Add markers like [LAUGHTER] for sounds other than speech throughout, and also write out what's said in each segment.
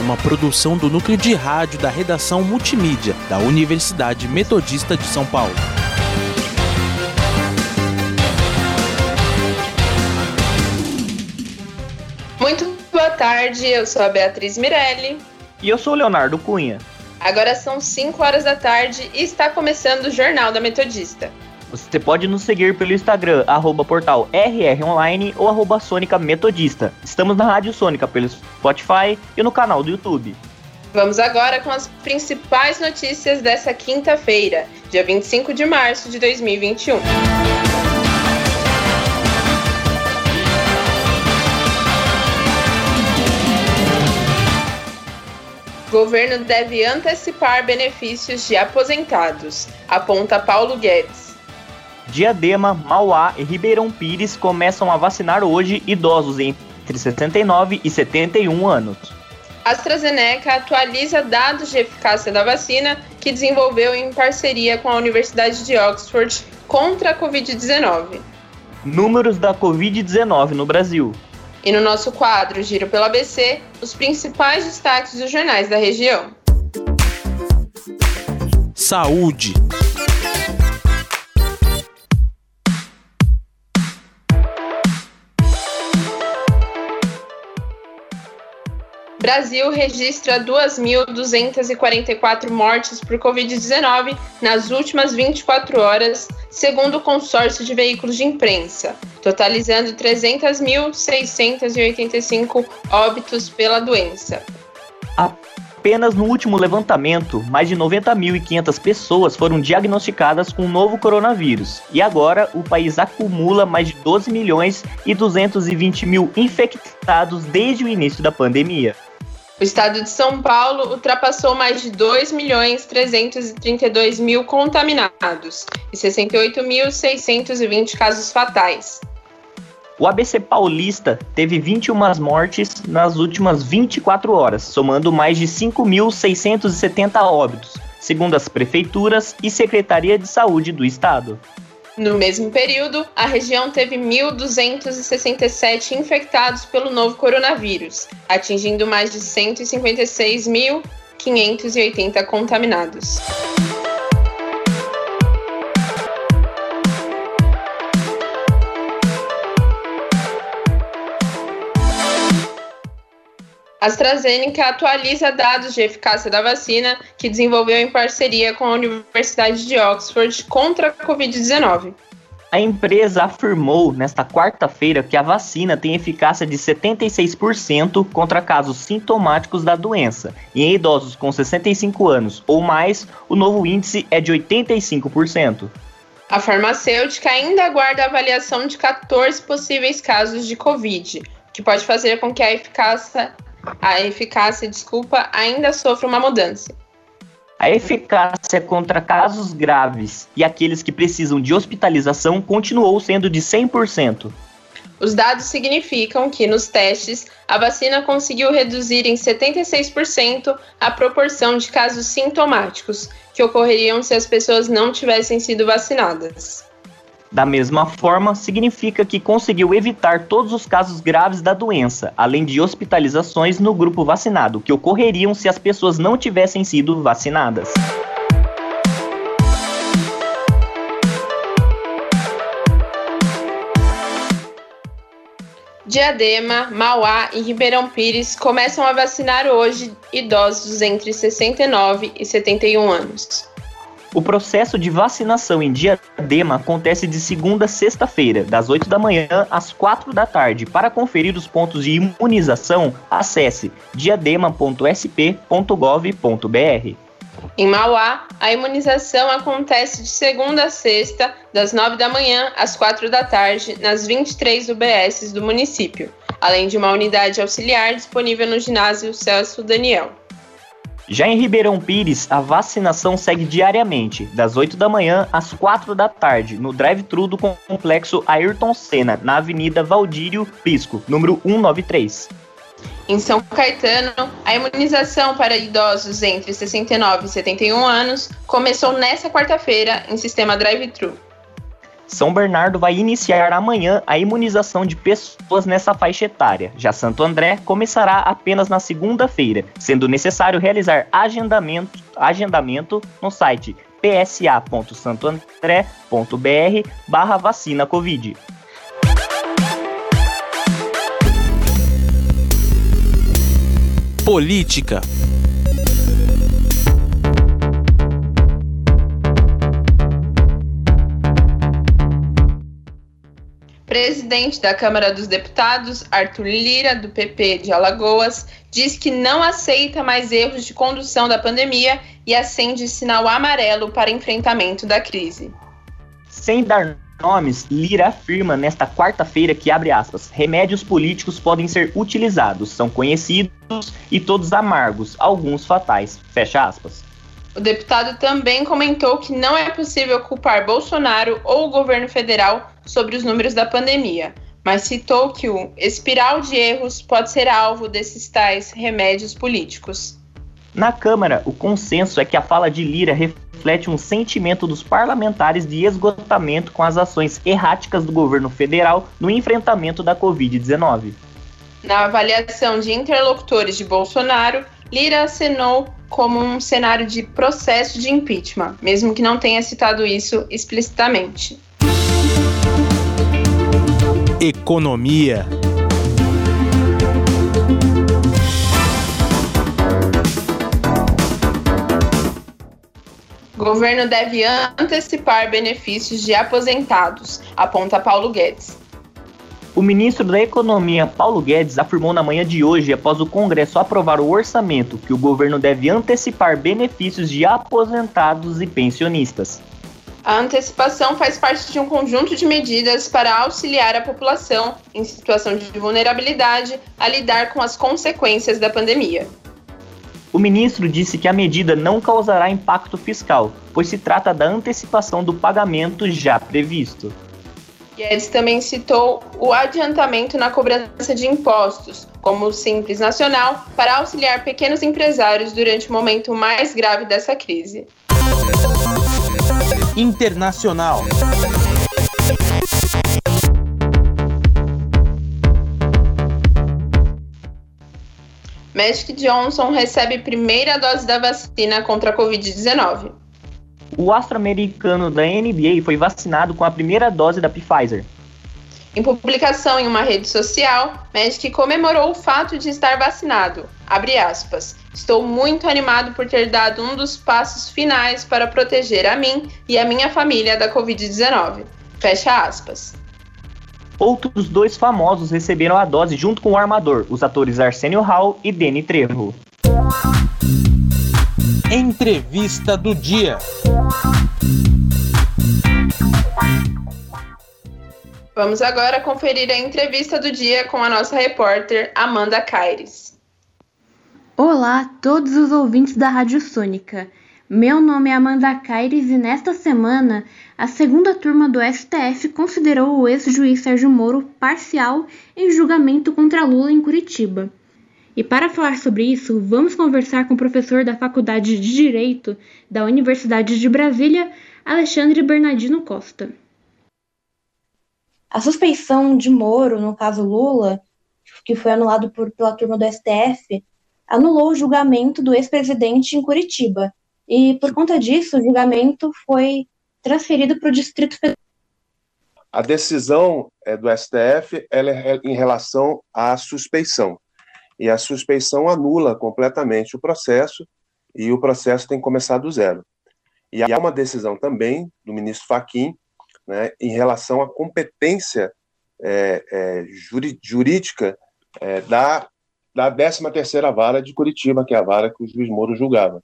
uma produção do núcleo de rádio da redação multimídia da Universidade Metodista de São Paulo. Muito boa tarde, eu sou a Beatriz Mirelli. E eu sou o Leonardo Cunha. Agora são 5 horas da tarde e está começando o Jornal da Metodista. Você pode nos seguir pelo Instagram, arroba portal rronline ou arroba Sônica Metodista. Estamos na Rádio Sônica pelo Spotify e no canal do YouTube. Vamos agora com as principais notícias dessa quinta-feira, dia 25 de março de 2021. Governo deve antecipar benefícios de aposentados, aponta Paulo Guedes. Diadema, Mauá e Ribeirão Pires começam a vacinar hoje idosos entre 69 e 71 anos. AstraZeneca atualiza dados de eficácia da vacina que desenvolveu em parceria com a Universidade de Oxford contra a Covid-19. Números da Covid-19 no Brasil. E no nosso quadro Giro pelo ABC, os principais destaques dos jornais da região. Saúde. Brasil registra 2.244 mortes por Covid-19 nas últimas 24 horas, segundo o consórcio de veículos de imprensa, totalizando 300.685 óbitos pela doença. Apenas no último levantamento, mais de 90.500 pessoas foram diagnosticadas com o novo coronavírus. E agora o país acumula mais de 12 milhões e 220 mil infectados desde o início da pandemia. O estado de São Paulo ultrapassou mais de 2 milhões 332 mil contaminados e 68.620 casos fatais. O ABC Paulista teve 21 mortes nas últimas 24 horas, somando mais de 5.670 óbitos, segundo as prefeituras e Secretaria de Saúde do Estado. No mesmo período, a região teve 1.267 infectados pelo novo coronavírus, atingindo mais de 156.580 contaminados. A AstraZeneca atualiza dados de eficácia da vacina que desenvolveu em parceria com a Universidade de Oxford contra a Covid-19. A empresa afirmou nesta quarta-feira que a vacina tem eficácia de 76% contra casos sintomáticos da doença, e em idosos com 65 anos ou mais, o novo índice é de 85%. A farmacêutica ainda aguarda a avaliação de 14 possíveis casos de Covid, que pode fazer com que a eficácia a eficácia, desculpa, ainda sofre uma mudança. A eficácia contra casos graves e aqueles que precisam de hospitalização continuou sendo de 100%. Os dados significam que, nos testes, a vacina conseguiu reduzir em 76% a proporção de casos sintomáticos que ocorreriam se as pessoas não tivessem sido vacinadas. Da mesma forma, significa que conseguiu evitar todos os casos graves da doença, além de hospitalizações no grupo vacinado, que ocorreriam se as pessoas não tivessem sido vacinadas. Diadema, Mauá e Ribeirão Pires começam a vacinar hoje idosos entre 69 e 71 anos. O processo de vacinação em Diadema acontece de segunda a sexta-feira, das 8 da manhã às 4 da tarde. Para conferir os pontos de imunização, acesse diadema.sp.gov.br. Em Mauá, a imunização acontece de segunda a sexta, das 9 da manhã às 4 da tarde, nas 23 UBSs do município, além de uma unidade auxiliar disponível no ginásio Celso Daniel. Já em Ribeirão Pires, a vacinação segue diariamente, das 8 da manhã às 4 da tarde, no drive-thru do complexo Ayrton Senna, na Avenida Valdírio Pisco, número 193. Em São Caetano, a imunização para idosos entre 69 e 71 anos começou nesta quarta-feira em sistema drive-thru. São Bernardo vai iniciar amanhã a imunização de pessoas nessa faixa etária. Já Santo André começará apenas na segunda-feira, sendo necessário realizar agendamento, agendamento no site psa.santoandré.br barra vacina Covid. Política presidente da Câmara dos Deputados, Arthur Lira, do PP de Alagoas, diz que não aceita mais erros de condução da pandemia e acende sinal amarelo para enfrentamento da crise. Sem dar nomes, Lira afirma nesta quarta-feira que, abre aspas, remédios políticos podem ser utilizados, são conhecidos e todos amargos, alguns fatais, fecha aspas. O deputado também comentou que não é possível culpar Bolsonaro ou o governo federal sobre os números da pandemia, mas citou que o espiral de erros pode ser alvo desses tais remédios políticos. Na Câmara, o consenso é que a fala de Lira reflete um sentimento dos parlamentares de esgotamento com as ações erráticas do governo federal no enfrentamento da Covid-19. Na avaliação de interlocutores de Bolsonaro, Lira acenou como um cenário de processo de impeachment, mesmo que não tenha citado isso explicitamente. Economia. Governo deve antecipar benefícios de aposentados, aponta Paulo Guedes. O ministro da Economia, Paulo Guedes, afirmou na manhã de hoje, após o Congresso aprovar o orçamento, que o governo deve antecipar benefícios de aposentados e pensionistas. A antecipação faz parte de um conjunto de medidas para auxiliar a população em situação de vulnerabilidade a lidar com as consequências da pandemia. O ministro disse que a medida não causará impacto fiscal, pois se trata da antecipação do pagamento já previsto. Guedes também citou o adiantamento na cobrança de impostos, como o Simples Nacional, para auxiliar pequenos empresários durante o momento mais grave dessa crise. Internacional. Magic Johnson recebe primeira dose da vacina contra a Covid-19 o astro-americano da NBA foi vacinado com a primeira dose da Pfizer. Em publicação em uma rede social, Magic comemorou o fato de estar vacinado. Abre aspas. Estou muito animado por ter dado um dos passos finais para proteger a mim e a minha família da Covid-19. Fecha aspas. Outros dois famosos receberam a dose junto com o armador, os atores Arsenio Hall e Danny Trejo. Entrevista do dia. Vamos agora conferir a entrevista do dia com a nossa repórter Amanda Caires. Olá a todos os ouvintes da Rádio Sônica. Meu nome é Amanda Caires e nesta semana a segunda turma do STF considerou o ex-juiz Sérgio Moro parcial em julgamento contra Lula em Curitiba. E para falar sobre isso, vamos conversar com o professor da Faculdade de Direito da Universidade de Brasília, Alexandre Bernardino Costa. A suspeição de Moro, no caso Lula, que foi anulado por, pela turma do STF, anulou o julgamento do ex-presidente em Curitiba. E, por conta disso, o julgamento foi transferido para o Distrito Federal. A decisão é, do STF ela é em relação à suspeição e a suspeição anula completamente o processo e o processo tem que começar do zero. E há uma decisão também do ministro Faquim né, em relação à competência é, é, jurídica é, da, da 13ª Vara de Curitiba, que é a vara que o juiz Moro julgava.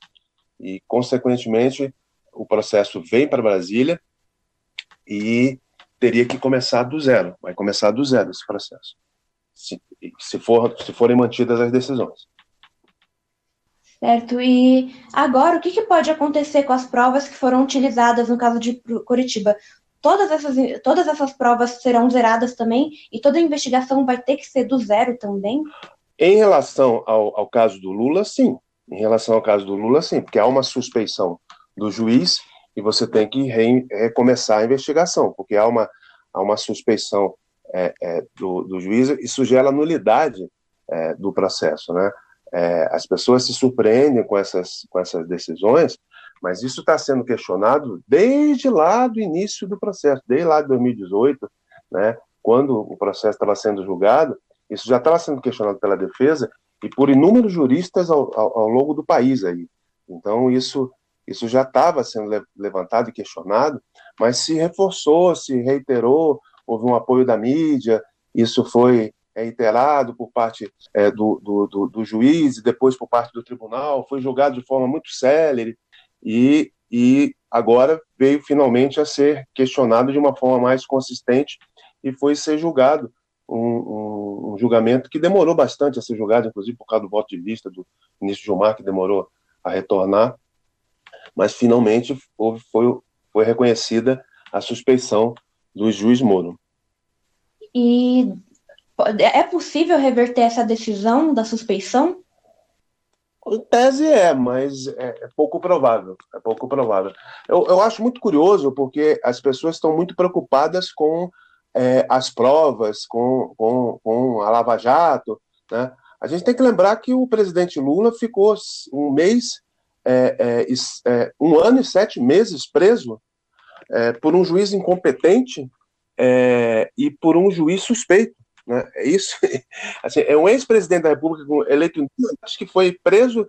E, consequentemente, o processo vem para Brasília e teria que começar do zero, vai começar do zero esse processo se, se, for, se forem mantidas as decisões. Certo. E agora, o que, que pode acontecer com as provas que foram utilizadas no caso de Curitiba? Todas essas, todas essas provas serão zeradas também? E toda a investigação vai ter que ser do zero também? Em relação ao, ao caso do Lula, sim. Em relação ao caso do Lula, sim, porque há uma suspeição do juiz e você tem que re, recomeçar a investigação, porque há uma, há uma suspeição é, é, do, do juiz, isso gera nulidade é, do processo, né? É, as pessoas se surpreendem com essas, com essas decisões, mas isso está sendo questionado desde lá do início do processo, desde lá de 2018, né, quando o processo estava sendo julgado, isso já estava sendo questionado pela defesa e por inúmeros juristas ao, ao, ao longo do país aí. Então isso isso já estava sendo levantado e questionado, mas se reforçou, se reiterou, houve um apoio da mídia, isso foi reiterado por parte é, do, do, do, do, juiz e depois por parte do tribunal, foi julgado de forma muito célere e, e agora veio finalmente a ser questionado de uma forma mais consistente e foi ser julgado um, um, um, julgamento que demorou bastante a ser julgado, inclusive por causa do voto de vista do ministro Gilmar, que demorou a retornar, mas finalmente houve, foi, foi reconhecida a suspeição do juiz Moro. E é possível reverter essa decisão da suspeição? Em tese é, mas é, é, pouco provável. É pouco provável. Eu, eu acho muito curioso porque as pessoas estão muito preocupadas com é, as provas, com, com, com a Lava Jato. Né? A gente tem que lembrar que o presidente Lula ficou um mês, é, é, é um ano e sete meses preso é, por um juiz incompetente e por um juiz suspeito. Né? É isso. [LAUGHS] Assim, é um ex-presidente da República eleito, acho que foi preso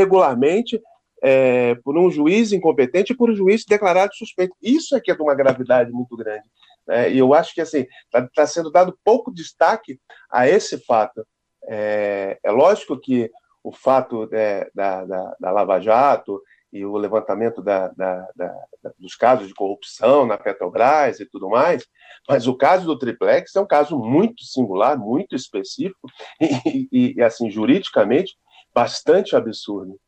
regularmente é, por um juiz incompetente e por um juiz declarado suspeito. Isso é que é de uma gravidade muito grande. Né? E eu acho que assim está tá sendo dado pouco destaque a esse fato. É, é lógico que o fato é, da, da, da Lava Jato e o levantamento da, da, da, dos casos de corrupção na Petrobras e tudo mais, mas o caso do triplex é um caso muito singular, muito específico [LAUGHS] e, e assim, juridicamente, bastante absurdo.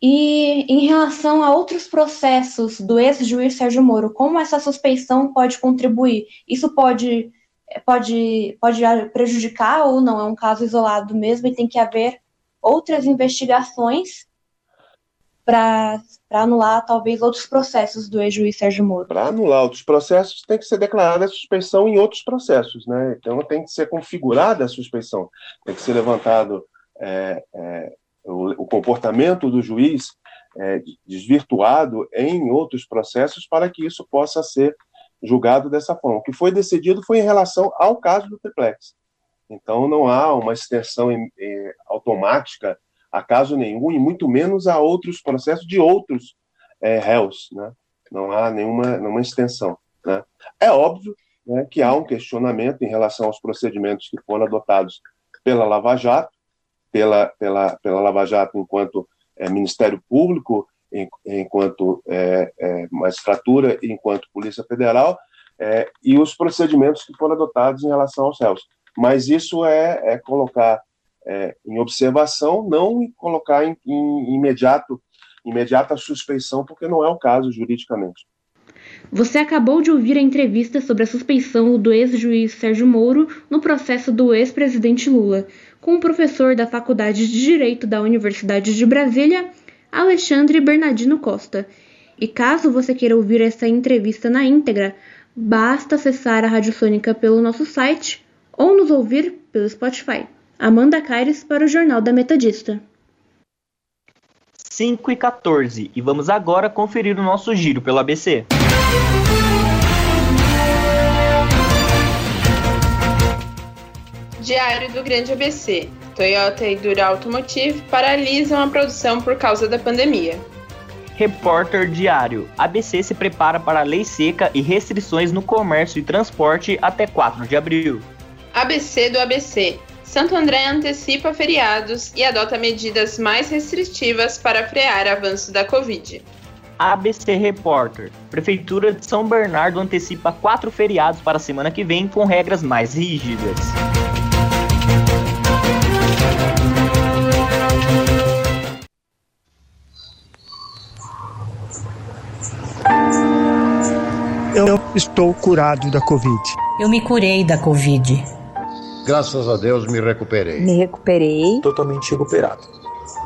E em relação a outros processos do ex-juiz Sérgio Moro, como essa suspeição pode contribuir? Isso pode, pode, pode prejudicar ou não? É um caso isolado mesmo e tem que haver outras investigações para anular talvez outros processos do ex-juiz Sérgio Moro? Para anular outros processos, tem que ser declarada a suspeição em outros processos, né? Então tem que ser configurada a suspeição, tem que ser levantado é, é, o, o, comportamento do juiz é, desvirtuado em outros processos para que isso possa ser julgado dessa forma. O que foi decidido foi em relação ao caso do triplex. Então não há uma extensão automática a caso nenhum, e muito menos a outros processos de outros é, réus. Né? Não há nenhuma, nenhuma extensão. Né? É óbvio né, que há um questionamento em relação aos procedimentos que foram adotados pela Lava Jato, pela, pela, pela Lava Jato enquanto é, Ministério Público, em, enquanto é, é, magistratura, enquanto Polícia Federal, é, e os procedimentos que foram adotados em relação aos réus. Mas isso é, é colocar é, em observação, não colocar em, em imediato, imediata suspeição, porque não é o caso juridicamente. Você acabou de ouvir a entrevista sobre a suspeição do ex-juiz Sérgio Moro no processo do ex-presidente Lula, com o professor da Faculdade de Direito da Universidade de Brasília, Alexandre Bernardino Costa. E caso você queira ouvir essa entrevista na íntegra, basta acessar a Rádio Sônica pelo nosso site ou nos ouvir pelo Spotify. Amanda Caires para o Jornal da Metodista. 5 e 14 e vamos agora conferir o nosso giro pelo ABC. Diário do Grande ABC. Toyota e Dura Automotive paralisam a produção por causa da pandemia. Repórter Diário. ABC se prepara para a lei seca e restrições no comércio e transporte até 4 de abril. ABC do ABC. Santo André antecipa feriados e adota medidas mais restritivas para frear avanço da Covid. ABC Repórter. Prefeitura de São Bernardo antecipa quatro feriados para a semana que vem com regras mais rígidas. Eu estou curado da Covid. Eu me curei da Covid. Graças a Deus me recuperei. Me recuperei. Totalmente recuperado.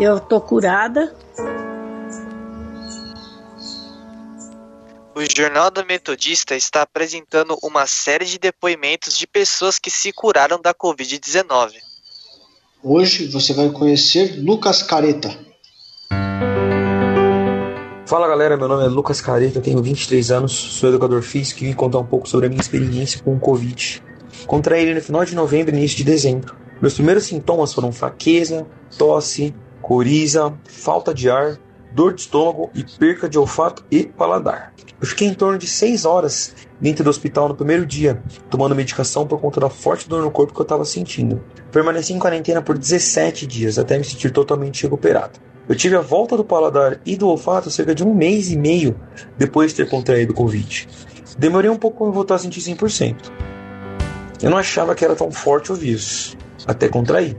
Eu tô curada. O Jornal da Metodista está apresentando uma série de depoimentos de pessoas que se curaram da Covid-19. Hoje você vai conhecer Lucas Careta. Fala galera, meu nome é Lucas Careta, tenho 23 anos, sou educador físico e vim contar um pouco sobre a minha experiência com o Covid. Contraí ele no final de novembro e início de dezembro. Meus primeiros sintomas foram fraqueza, tosse, coriza, falta de ar, dor de estômago e perca de olfato e paladar. Eu fiquei em torno de 6 horas dentro do hospital no primeiro dia, tomando medicação por conta da forte dor no corpo que eu estava sentindo. Permaneci em quarentena por 17 dias até me sentir totalmente recuperado. Eu tive a volta do paladar e do olfato cerca de um mês e meio depois de ter contraído o Covid. Demorei um pouco para voltar a sentir 100%. Eu não achava que era tão forte o vírus, até contrair.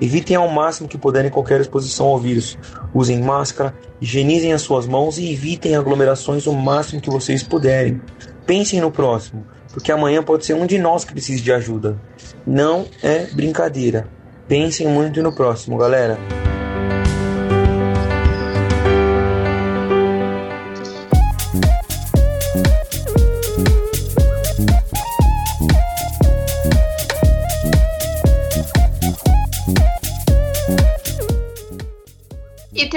Evitem ao máximo que puderem qualquer exposição ao vírus. Usem máscara, higienizem as suas mãos e evitem aglomerações o máximo que vocês puderem. Pensem no próximo, porque amanhã pode ser um de nós que precise de ajuda. Não é brincadeira. Pensem muito no próximo, galera.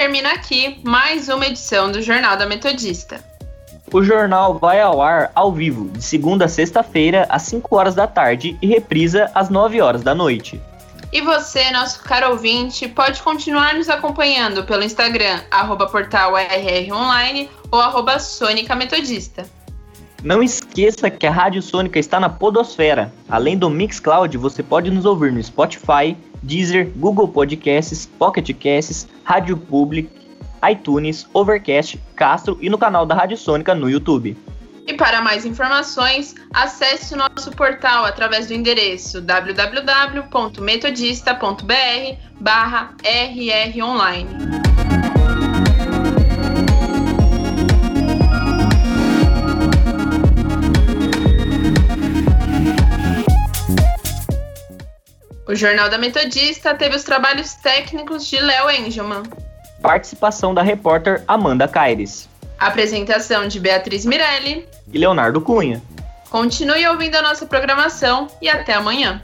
Termina aqui mais uma edição do Jornal da Metodista. O jornal vai ao ar ao vivo, de segunda a sexta-feira, às 5 horas da tarde e reprisa às 9 horas da noite. E você, nosso caro ouvinte, pode continuar nos acompanhando pelo Instagram, arroba portal Online ou arroba Sônica Metodista. Não esqueça que a Rádio Sônica está na Podosfera. Além do Mixcloud, você pode nos ouvir no Spotify, Deezer, Google Podcasts, Pocket Casts, Rádio Public, iTunes, Overcast, Castro e no canal da Rádio Sônica no YouTube. E para mais informações, acesse o nosso portal através do endereço www.metodista.br/rronline. Jornal da Metodista teve os trabalhos técnicos de Léo Engelman. Participação da repórter Amanda Caires. Apresentação de Beatriz Mirelli e Leonardo Cunha. Continue ouvindo a nossa programação e até amanhã.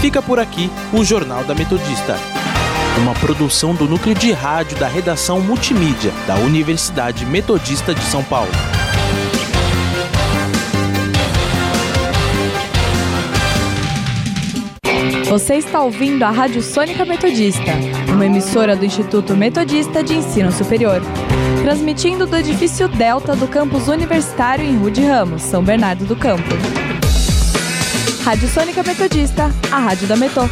Fica por aqui o Jornal da Metodista. Uma produção do núcleo de rádio da redação multimídia da Universidade Metodista de São Paulo. Você está ouvindo a Rádio Sônica Metodista, uma emissora do Instituto Metodista de Ensino Superior. Transmitindo do edifício Delta do campus universitário em Rude Ramos, São Bernardo do Campo. Rádio Sônica Metodista, a rádio da Metô.